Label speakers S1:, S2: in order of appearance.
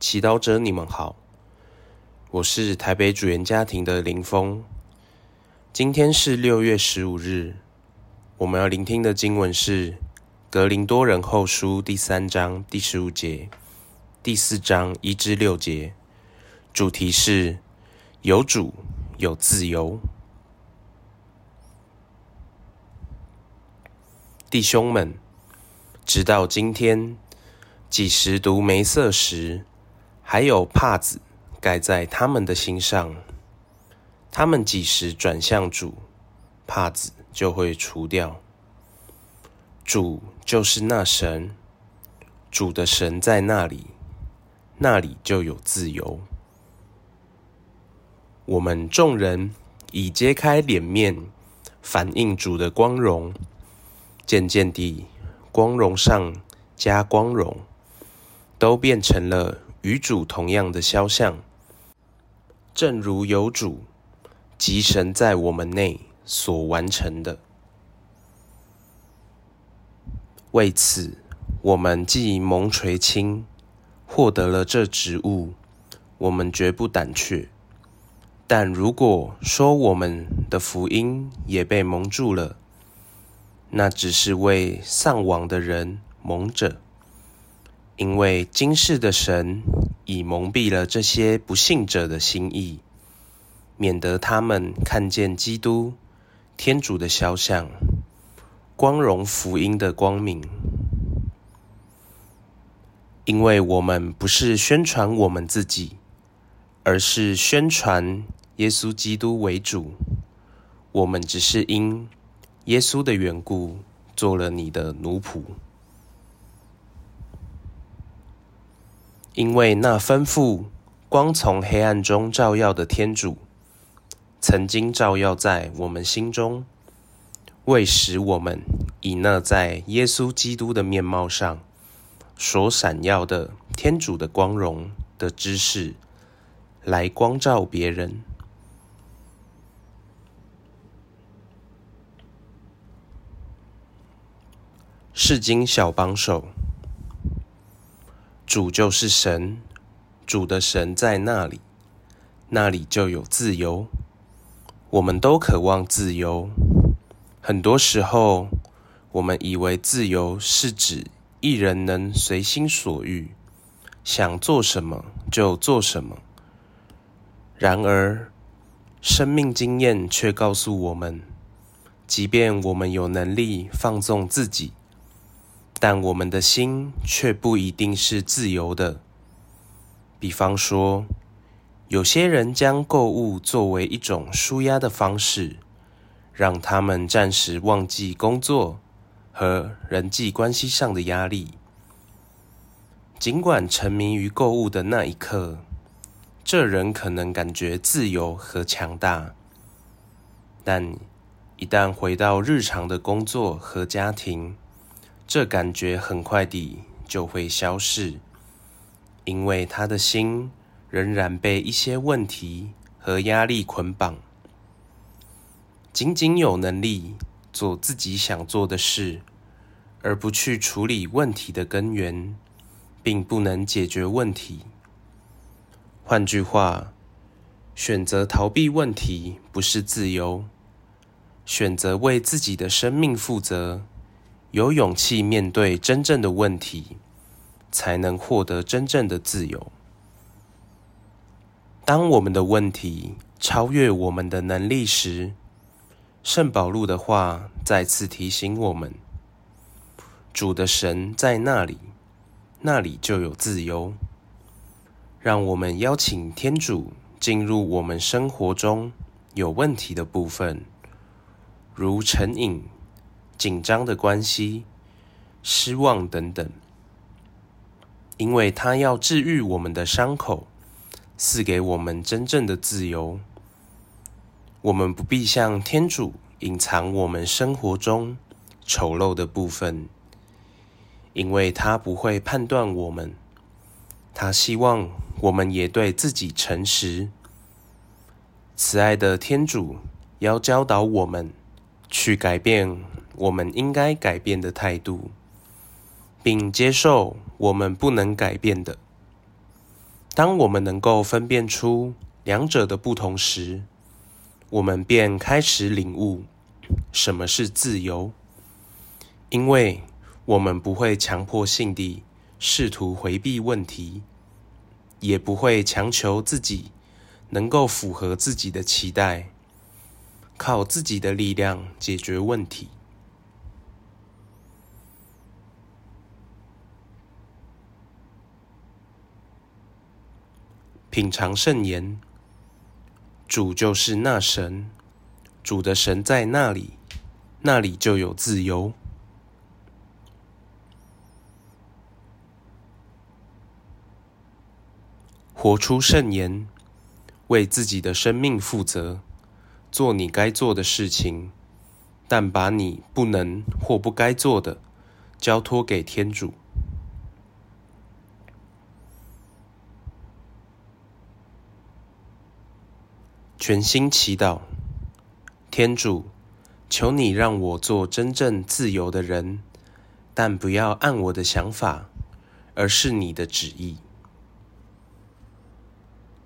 S1: 祈祷者，你们好，我是台北主言家庭的林峰。今天是六月十五日，我们要聆听的经文是《格林多人后书》第三章第十五节，第四章一至六节，主题是有主有自由。弟兄们，直到今天，几时读梅瑟时，还有帕子盖在他们的心上，他们几时转向主，帕子就会除掉。主就是那神，主的神在那里，那里就有自由。我们众人已揭开脸面，反映主的光荣，渐渐地，光荣上加光荣，都变成了。与主同样的肖像，正如有主即神在我们内所完成的。为此，我们既蒙垂青，获得了这职务，我们绝不胆怯。但如果说我们的福音也被蒙住了，那只是为丧亡的人蒙着。因为今世的神已蒙蔽了这些不信者的心意，免得他们看见基督天主的肖像，光荣福音的光明。因为我们不是宣传我们自己，而是宣传耶稣基督为主。我们只是因耶稣的缘故，做了你的奴仆。因为那吩咐光从黑暗中照耀的天主，曾经照耀在我们心中，为使我们以那在耶稣基督的面貌上所闪耀的天主的光荣的知识，来光照别人。释经小帮手。主就是神，主的神在那里，那里就有自由。我们都渴望自由。很多时候，我们以为自由是指一人能随心所欲，想做什么就做什么。然而，生命经验却告诉我们，即便我们有能力放纵自己。但我们的心却不一定是自由的。比方说，有些人将购物作为一种舒压的方式，让他们暂时忘记工作和人际关系上的压力。尽管沉迷于购物的那一刻，这人可能感觉自由和强大，但一旦回到日常的工作和家庭，这感觉很快地就会消逝，因为他的心仍然被一些问题和压力捆绑。仅仅有能力做自己想做的事，而不去处理问题的根源，并不能解决问题。换句话，选择逃避问题不是自由，选择为自己的生命负责。有勇气面对真正的问题，才能获得真正的自由。当我们的问题超越我们的能力时，圣保禄的话再次提醒我们：主的神在那里，那里就有自由。让我们邀请天主进入我们生活中有问题的部分，如成瘾。紧张的关系、失望等等，因为他要治愈我们的伤口，赐给我们真正的自由。我们不必向天主隐藏我们生活中丑陋的部分，因为他不会判断我们。他希望我们也对自己诚实。慈爱的天主要教导我们去改变。我们应该改变的态度，并接受我们不能改变的。当我们能够分辨出两者的不同时，我们便开始领悟什么是自由，因为我们不会强迫性地试图回避问题，也不会强求自己能够符合自己的期待，靠自己的力量解决问题。品尝圣言。主就是那神，主的神在那里，那里就有自由。活出圣言，为自己的生命负责，做你该做的事情，但把你不能或不该做的交托给天主。全心祈祷，天主，求你让我做真正自由的人，但不要按我的想法，而是你的旨意。